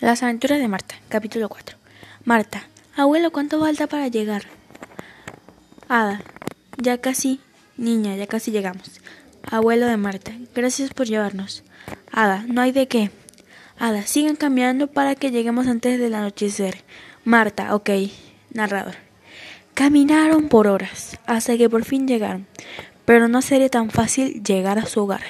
Las aventuras de Marta, capítulo 4. Marta, abuelo, ¿cuánto falta para llegar? Ada, ya casi, niña, ya casi llegamos. Abuelo de Marta, gracias por llevarnos. Ada, no hay de qué. Ada, sigan caminando para que lleguemos antes del anochecer. Marta, ok. Narrador. Caminaron por horas hasta que por fin llegaron, pero no sería tan fácil llegar a su hogar.